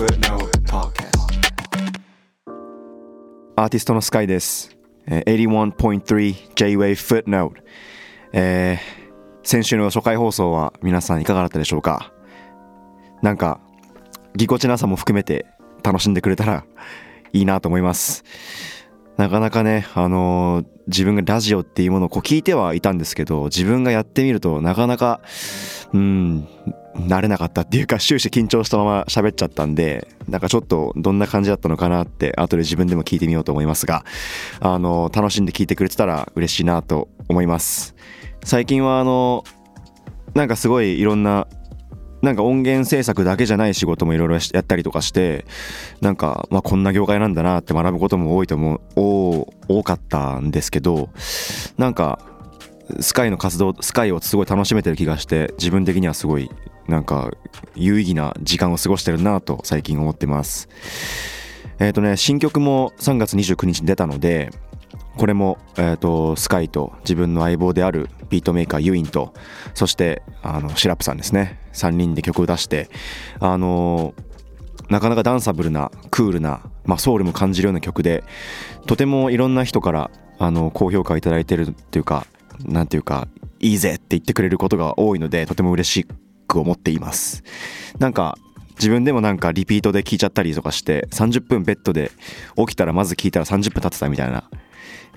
アーティストのスカイです。81.3 J-Wave Footnote、えー先週の初回放送は皆さんいかがだったでしょうか？なんかぎこちなさも含めて楽しんでくれたらいいなと思います。なかなかね、あのー自分がラジオっていうものをこう聞いてはいたんですけど自分がやってみるとなかなかうん慣れなかったっていうか終始緊張したまま喋っちゃったんでなんかちょっとどんな感じだったのかなって後で自分でも聞いてみようと思いますがあの楽しんで聞いてくれてたら嬉しいなと思います。最近はあのなんかすごいいろんななんか音源制作だけじゃない仕事もいろいろやったりとかしてなんか、まあ、こんな業界なんだなって学ぶことも多いと思う多多かったんですけどなんかスカイの活動スカイをすごい楽しめてる気がして自分的にはすごいなんか有意義な時間を過ごしてるなと最近思ってます。えっ、とね新曲も3月29日に出たのでこれも、えー、とスカイと自分の相棒であるビートメーカーユインとそしてあのシラップさんですね。3人で曲を出してあのなかなかダンサブルなクールな、まあ、ソウルも感じるような曲でとてもいろんな人からあの高評価をいただいてるっていうかなんていうかいいぜって言ってくれることが多いのでとても嬉しく思っています。なんか自分でもなんかリピートで聞いちゃったりとかして30分ベッドで起きたらまず聞いたら30分経ってたみたいな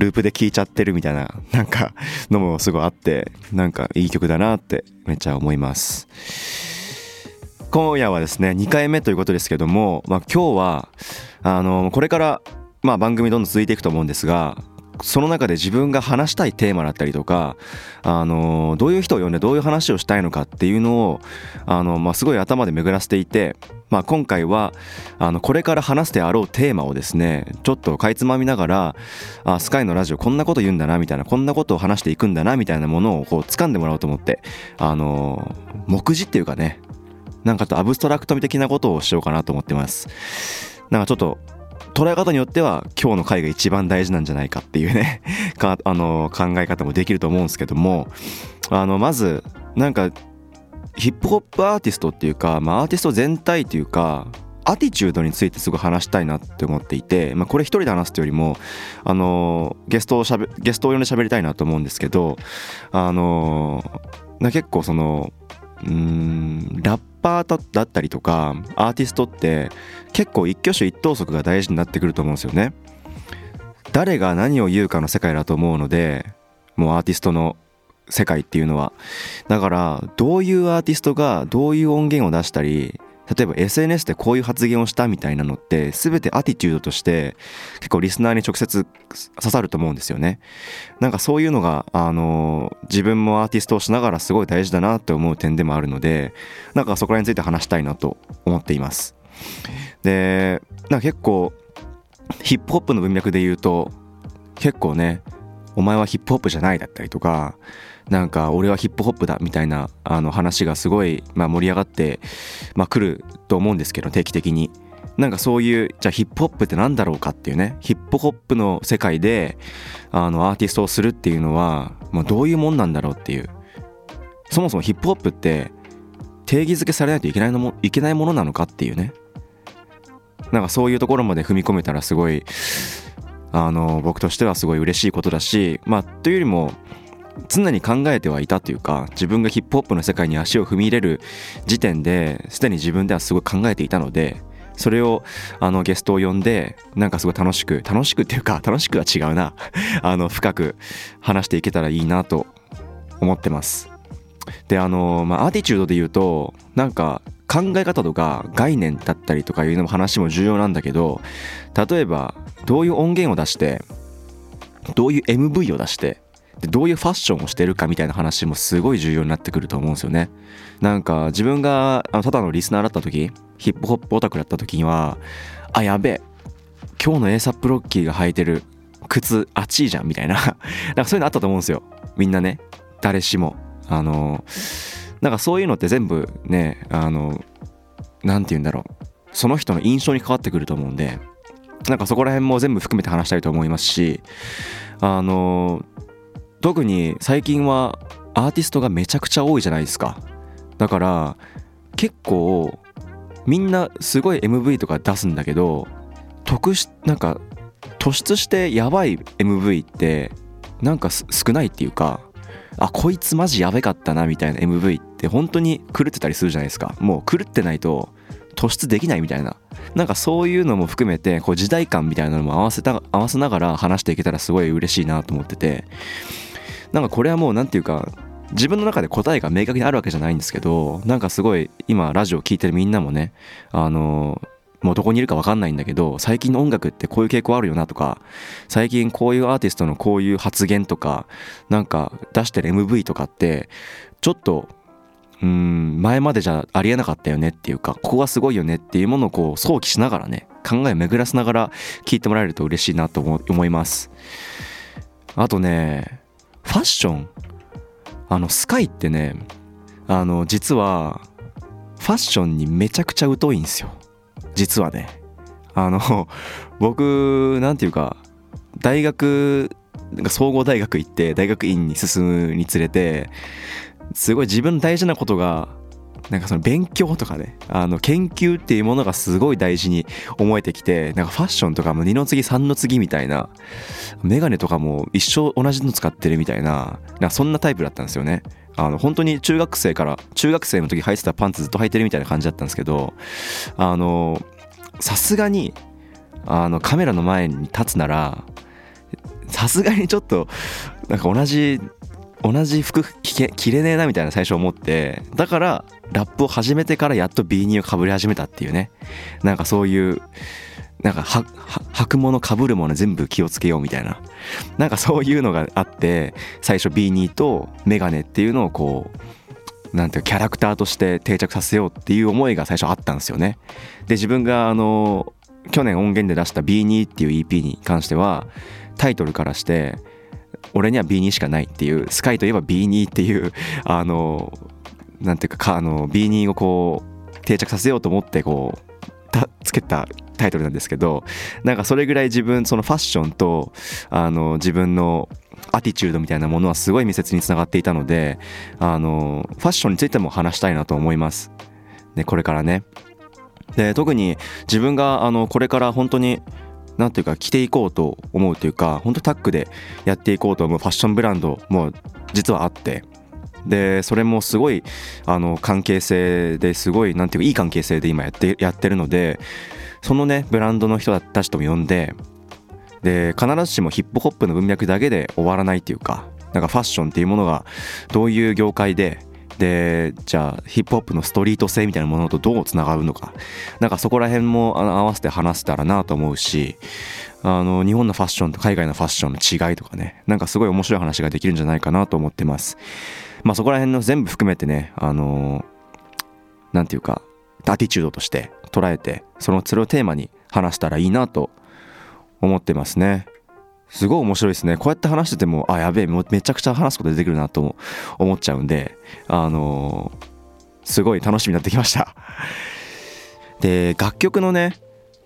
ループで聴いちゃってるみたいな なんかのもすごいあってなんかいい曲だなってめっちゃ思います。今夜はですね2回目ということですけども、まあ、今日はあのこれから、まあ、番組どんどん続いていくと思うんですがその中で自分が話したいテーマだったりとかあのどういう人を呼んでどういう話をしたいのかっていうのをあの、まあ、すごい頭で巡らせていて、まあ、今回はあのこれから話すであろうテーマをですねちょっとかいつまみながらあスカイのラジオこんなこと言うんだなみたいなこんなことを話していくんだなみたいなものをこう掴んでもらおうと思ってあの目次っていうかねなんかとアブストラクト的なことをしようかなと思ってます。なんかちょっと捉え方によっては今日の回が一番大事なんじゃないかっていうね かあの考え方もできると思うんですけどもあのまずなんかヒップホップアーティストっていうか、まあ、アーティスト全体っていうかアティチュードについてすごい話したいなって思っていて、まあ、これ一人で話すというよりもあのゲストをしゃべゲストを呼んで喋りたいなと思うんですけどあのな結構そのうんラッパーだったりとかアーティストって結構一挙手一投足が大事になってくると思うんですよね。誰が何を言うかの世界だと思うのでもうアーティストの世界っていうのは。だからどういうアーティストがどういう音源を出したり例えば SNS でこういう発言をしたみたいなのって全てアティチュードとして結構リスナーに直接刺さると思うんですよね。なんかそういうのがあの自分もアーティストをしながらすごい大事だなって思う点でもあるのでなんかそこら辺について話したいなと思っています。でなんか結構ヒップホップの文脈で言うと結構ねお前はヒップホップじゃないだったりとかなんか俺はヒップホップだみたいなあの話がすごい、まあ、盛り上がって、まあ、来ると思うんですけど定期的に。なんかそういうじゃあヒップホップって何だろうかっていうねヒップホップの世界であのアーティストをするっていうのは、まあ、どういうもんなんだろうっていう。そもそもヒップホップって定義づけされないといけないのもいけないものなのかっていうね。なんかそういうところまで踏み込めたらすごいあの僕としてはすごい嬉しいことだしまあというよりも常に考えてはいたというか自分がヒップホップの世界に足を踏み入れる時点ですでに自分ではすごい考えていたのでそれをあのゲストを呼んでなんかすごい楽しく楽しくっていうか楽しくは違うな。あの深く話していけたらいいなと思ってます。であのまあアティチュードで言うとなんか考え方とか概念だったりとかいうのも話も重要なんだけど例えばどういう音源を出してどういう MV を出してでどういうファッションをしてるかみたいな話もすごい重要になってくると思うんですよね。なんか自分があのただのリスナーだった時ヒップホップオタクだった時にはあやべえ。今日の ASAP ロッキーが履いてる靴あっちいじゃんみたいな。なんかそういうのあったと思うんですよ。みんなね。誰しも。あのなんかそういうのって全部ねあのなんて言うんだろう。その人の印象に関わってくると思うんでなんかそこら辺も全部含めて話したいと思いますしあの特に最近はアーティストがめちゃくちゃ多いじゃないですか。だから結構みんなすごい MV とか出すんだけど特殊なんか突出してやばい MV ってなんか少ないっていうかあこいつマジやべかったなみたいな MV って本当に狂ってたりするじゃないですか。もう狂ってないと突出できないみたいな。なんかそういうのも含めてこう時代感みたいなのも合わせた合わせながら話していけたらすごい嬉しいなと思ってて。なんかこれはもう何て言うか自分の中で答えが明確にあるわけじゃないんですけどなんかすごい今ラジオ聴いてるみんなもねあのもうどこにいるか分かんないんだけど最近の音楽ってこういう傾向あるよなとか最近こういうアーティストのこういう発言とかなんか出してる MV とかってちょっとうん前までじゃありえなかったよねっていうかここがすごいよねっていうものをこう想起しながらね考えを巡らせながら聞いてもらえると嬉しいなと思います。あとねファッション。あのスカイってねあの実はファッションにめちゃくちゃ疎いんですよ。実はねあの 僕なんていうか大学なんか総合大学行って大学院に進むにつれてすごい自分の大事なことがなんかその勉強とかねあの研究っていうものがすごい大事に思えてきてなんかファッションとかも2の次3の次みたいなメガネとかも一生同じの使ってるみたいななそんなタイプだったんですよね。あの本当に中学生から中学生の時履いてたパンツずっと履いてるみたいな感じだったんですけどあのさすがにあのカメラの前に立つならさすがにちょっとなんか同じ同じ服着れねえなみたいな最初思ってだからラップを始めてからやっと B2 をかぶり始めたっていうね。なんかそういうなんか履くものかぶるもの全部気をつけようみたいな。なんかそういうのがあって最初 B2 とメガネっていうのをこうなんていうキャラクターとして定着させようっていう思いが最初あったんですよね。で自分があの去年音源で出した B2 っていう EP に関してはタイトルからして俺には B2 しかないっていうスカイといえば B2 っていうあのなんていうかあの B2 をこう定着させようと思ってこうつけたタイトルなんですけどなんかそれぐらい自分そのファッションとあの自分のアティチュードみたいなものはすごい密接につながっていたのであのファッションについても話したいなと思います。ね、これからね。で特に自分があのこれから本当に何ていうか着ていこうと思うというか本当タッグでやっていこうと思うファッションブランドも実はあってでそれもすごいあの関係性ですごいなんていうかいい関係性で今やってやってるのでそのねブランドの人たちとも呼んでで必ずしもヒップホップの文脈だけで終わらないっていうかなんかファッションっていうものがどういう業界ででじゃあヒップホップのストリート性みたいなものとどうつながるのか。なんかそこら辺も合わせて話せたらなと思うしあの日本のファッションと海外のファッションの違いとかね。なんかすごい面白い話ができるんじゃないかなと思ってます。まあそこら辺の全部含めてねあのなんていうかアティチュードとして捉えてそのそれをテーマに話したらいいなと思ってますね。すごい面白いですね。こうやって話しててもあやべえめちゃくちゃ話すこと出てくるなと思っちゃうんであのー、すごい楽しみになってきました。で楽曲のね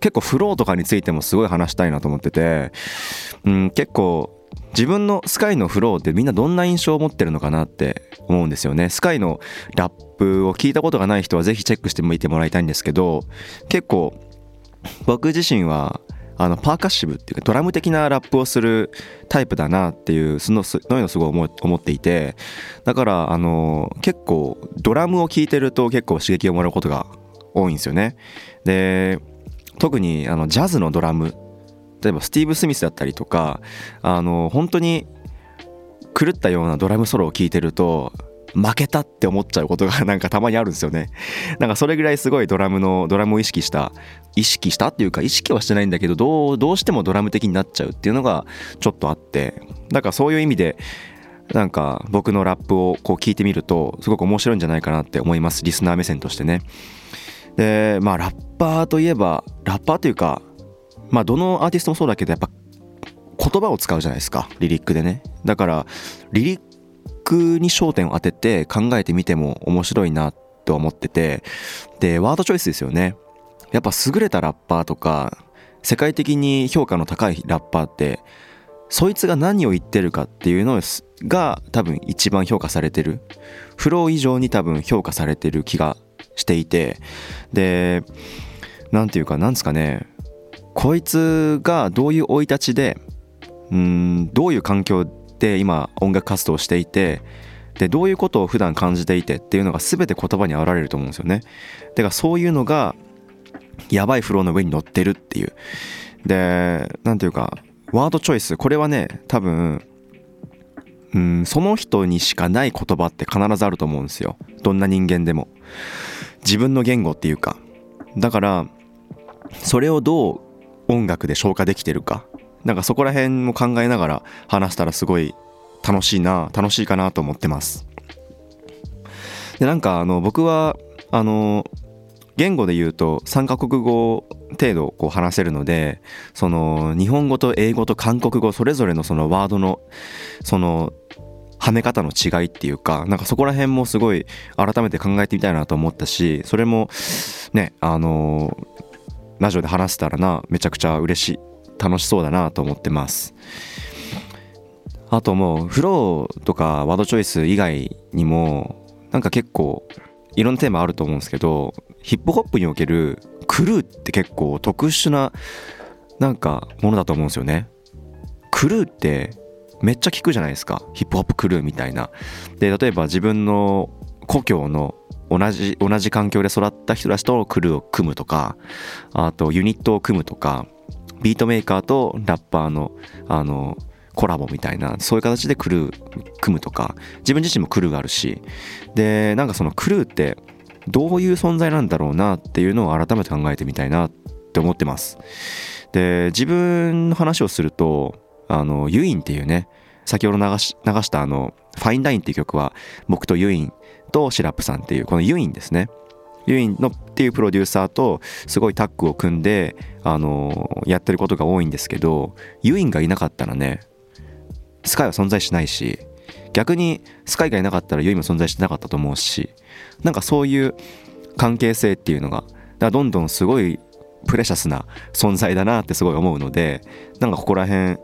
結構フローとかについてもすごい話したいなと思ってて、うん、結構自分のスカイのフローってみんなどんな印象を持ってるのかなって思うんですよね。スカイのラップを聞いたことがない人はぜひチェックしてみてもらいたいんですけど結構僕自身はあのパーカッシブっていうかドラム的なラップをするタイプだなっていうそのそういうのすごい思っていてだからあの結構ドラムを聴いてると結構刺激をもらうことが多いんですよね。で特にあのジャズのドラム例えばスティーブ・スミスだったりとかあの本当に狂ったようなドラムソロを聴いてると負けたって思っちゃうことが なんかたまにあるんですよね。なんかそれぐらいすごいドラムのドラムを意識した意識したっていうか意識はしてないんだけどどうどうしてもドラム的になっちゃうっていうのがちょっとあってだからそういう意味でなんか僕のラップをこう聞いてみるとすごく面白いんじゃないかなって思いますリスナー目線としてね。でまあラッパーといえばラッパーというかまあどのアーティストもそうだけどやっぱ言葉を使うじゃないですか。リリックでね。だからリリックに焦点を当てて考えてみても面白いなと思ってて。でワードチョイスですよね。やっぱ優れたラッパーとか世界的に評価の高いラッパーってそいつが何を言ってるかっていうのが多分一番評価されてる。フロー以上に多分評価されてる気がしていて。で何て言うかなんですかね。こいつがどういう生い立ちでうんどういう環境で今音楽活動をしていてでどういうことを普段感じていてっていうのが全て言葉に現れると思うんですよね。だからそういうのがやばいフローの上に乗ってるっていう。で何ていうかワードチョイス。これはね多分うんその人にしかない言葉って必ずあると思うんですよ。どんな人間でも。自分の言語っていうか。だからそれをどう音楽で消化できてるか？なんかそこら辺も考えながら話したらすごい楽しいな楽しいかなと思ってます。でなんかあの僕はあの言語で言うと3カ国語程度こう話せるのでその日本語と英語と韓国語それぞれのそのワードのそのはめ方の違いっていうかなんかそこら辺もすごい改めて考えてみたいなと思ったしそれもねあのラジオで話せたらなめちゃくちゃ嬉しい楽しそうだなと思ってます。あともうフローとかワードチョイス以外にもなんか結構いろんなテーマあると思うんですけどヒップホップにおけるクルーって結構特殊ななんかものだと思うんですよね。クルーってめっちゃ聞くじゃないですか。ヒップホップクルーみたいな。で例えば自分の故郷の同じ同じ環境で育った人たちとクルーを組むとかあとユニットを組むとかビートメーカーとラッパーのあのコラボみたいなそういう形でクルー組むとか自分自身もクルーがあるしでなんかそのクルーってどういう存在なんだろうなっていうのを改めて考えてみたいなって思ってます。で自分の話をするとあのユインっていうね先ほど流し流したあの「ファインダイン」っていう曲は僕とユインとシラップさんっていうこのユインですね。ユインのっていうプロデューサーとすごいタッグを組んであのやってることが多いんですけどユインがいなかったらねスカイは存在しないし逆にスカイがいなかったらユインも存在してなかったと思うしなんかそういう関係性っていうのがだどんどんすごいプレシャスな存在だなってすごい思うのでなんかここら辺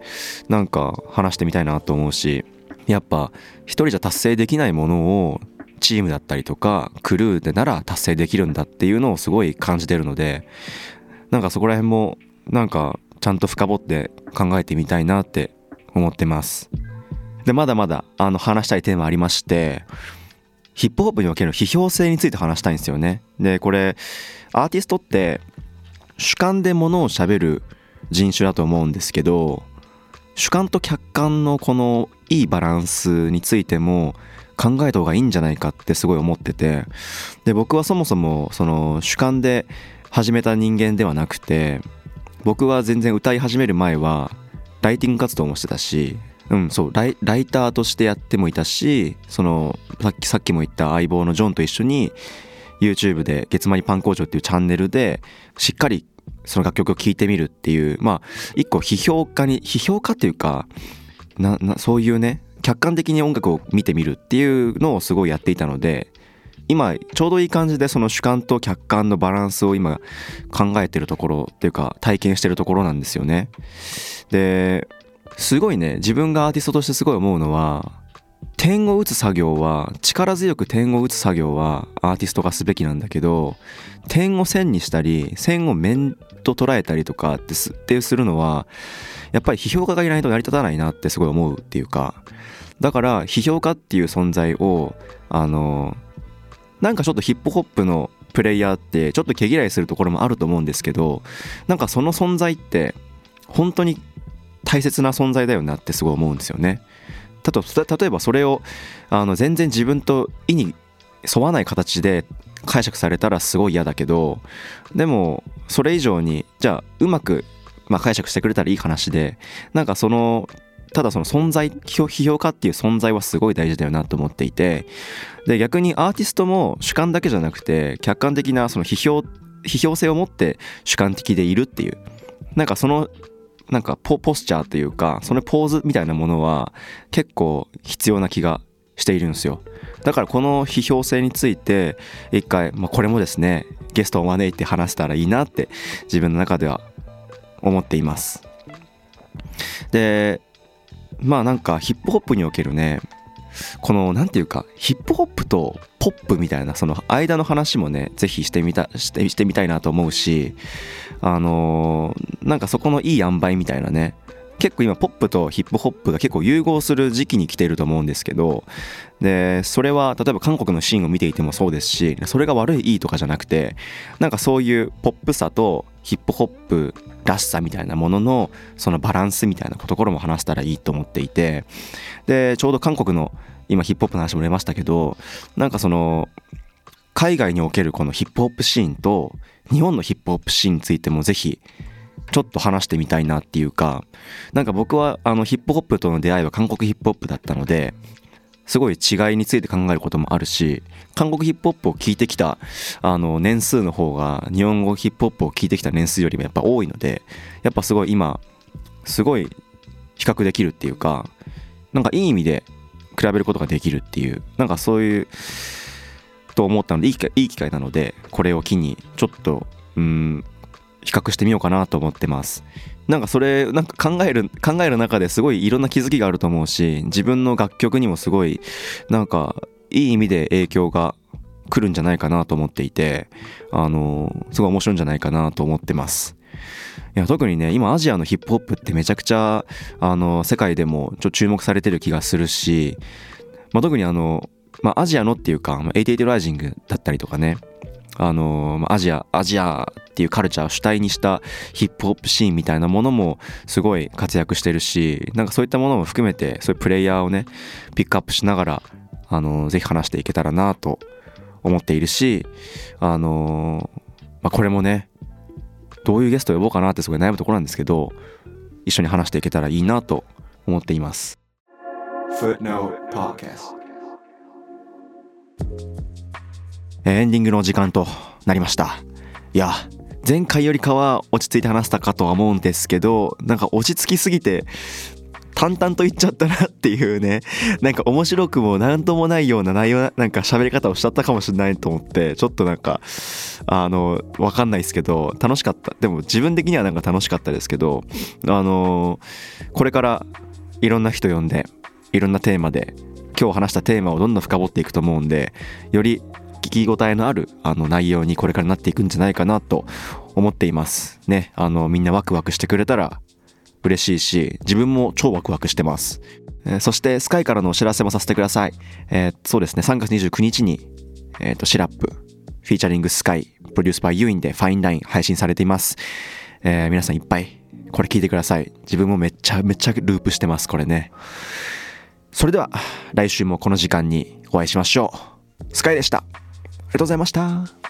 なんか話してみたいなと思うしやっぱ一人じゃ達成できないものをチームだったりとかクルーでなら達成できるんだっていうのをすごい感じてるのでなんかそこら辺もなんかちゃんと深掘って考えてみたいなって思ってます。でまだまだあの話したいテーマありましてヒップホップにおける批評性について話したいんですよね。でこれアーティストって主観でものをしゃべる人種だと思うんですけど主観と客観のこのいいバランスについても考えた方がいいんじゃないかってすごい思っててで僕はそもそもその主観で始めた人間ではなくて僕は全然歌い始める前はライティング活動もしてたしうんそうライターとしてやってもいたしそのさっきさっきも言った相棒のジョンと一緒に YouTube で「月間にパン工場」っていうチャンネルでしっかりその楽曲を聴いてみるっていうまあ一個批評家に批評家っていうかななそういうね客観的に音楽を見てみるっていうのをすごいやっていたので今ちょうどいい感じでその主観と客観のバランスを今考えてるところっていうか体験してるところなんですよね。ですごいね自分がアーティストとしてすごい思うのは点を打つ作業は力強く点を打つ作業はアーティストがすべきなんだけど点を線にしたり線を面と捉えたりとかってすってするのはやっぱり批評家がいないと成り立たないなってすごい思うっていうかだから批評家っていう存在をあのなんかちょっとヒップホップのプレイヤーってちょっと毛嫌いするところもあると思うんですけどなんかその存在って本当に大切な存在だよなってすごい思うんですよね。例えばそれをあの全然自分と意に沿わない形で解釈されたらすごい嫌だけどでもそれ以上にじゃあうまく、まあ、解釈してくれたらいい話でなんかそのただその存在批評家っていう存在はすごい大事だよなと思っていてで逆にアーティストも主観だけじゃなくて客観的なその批評批評性を持って主観的でいるっていう。なんかそのなんかポポスチャーというかそのポーズみたいなものは結構必要な気がしているんですよ。だからこの批評性について一回、まあ、これもですねゲストを招いて話せたらいいなって自分の中では思っています。でまあなんかヒップホップにおけるねこの何て言うかヒップホップとポップみたいなその間の話もねぜひしてみたしてしてみたいなと思うしあのー、なんかそこのいい塩梅みたいなね結構今ポップとヒップホップが結構融合する時期に来ていると思うんですけどでそれは例えば韓国のシーンを見ていてもそうですしそれが悪いいいとかじゃなくてなんかそういうポップさとヒップホップらしさみたいなもののそのバランスみたいなところも話したらいいと思っていてでちょうど韓国の今ヒップホップの話も出ましたけどなんかその海外におけるこのヒップホップシーンと日本のヒップホップシーンについてもぜひちょっと話してみたいなっていうかなんか僕はあのヒップホップとの出会いは韓国ヒップホップだったのですごい違いについて考えることもあるし韓国ヒップホップを聞いてきたあの年数の方が日本語ヒップホップを聞いてきた年数よりもやっぱ多いのでやっぱすごい今すごい比較できるっていうかなんかいい意味で比べることができるっていうなんかそういうと思ったのでいいいい機会なのでこれを機にちょっとうん比較してみようかなと思ってます。なんかそれなんか考える考える中ですごいいろんな気づきがあると思うし自分の楽曲にもすごいなんかいい意味で影響が来るんじゃないかなと思っていてあのすごい面白いんじゃないかなと思ってます。いや特にね今アジアのヒップホップってめちゃくちゃあの世界でもちょ注目されてる気がするし、まあ、特にあの、まあ、アジアのっていうか88ライジングだったりとかねあのアジアアジアっていうカルチャーを主体にしたヒップホップシーンみたいなものもすごい活躍してるしなんかそういったものも含めてそういうプレイヤーをねピックアップしながらあのぜひ話していけたらなと思っているしあのまあ、これもねどういうゲストを呼ぼうかなってすごい悩むところなんですけど一緒に話していけたらいいなと思っています。エンディングの時間となりましたいや前回よりかは落ち着いて話したかとは思うんですけどなんか落ち着きすぎて淡々と言っちゃったなっていうね なんか面白くも何ともないような内容なんか喋り方をしちゃったかもしれないと思ってちょっとなんかあのわかんないですけど楽しかった。でも自分的にはなんか楽しかったですけどあのこれからいろんな人呼んでいろんなテーマで今日話したテーマをどんどん深掘っていくと思うんでより聞き応えのあるあの内容にこれからなっていくんじゃないかなと思っています。ねあのみんなワクワクしてくれたら嬉しいし自分も超ワクワクしてます、え、そしてスカイからのお知らせもさせてください、えー、そうですね3月29日に、えーと、シラップフィーチャリングスカイプロデュースバイユーインでファインライン配信されています、えー、皆さんいっぱいこれ聞いてください。自分もめっちゃめっちゃループしてますこれね。それでは来週もこの時間にお会いしましょう。スカイでした。ありがとうございました。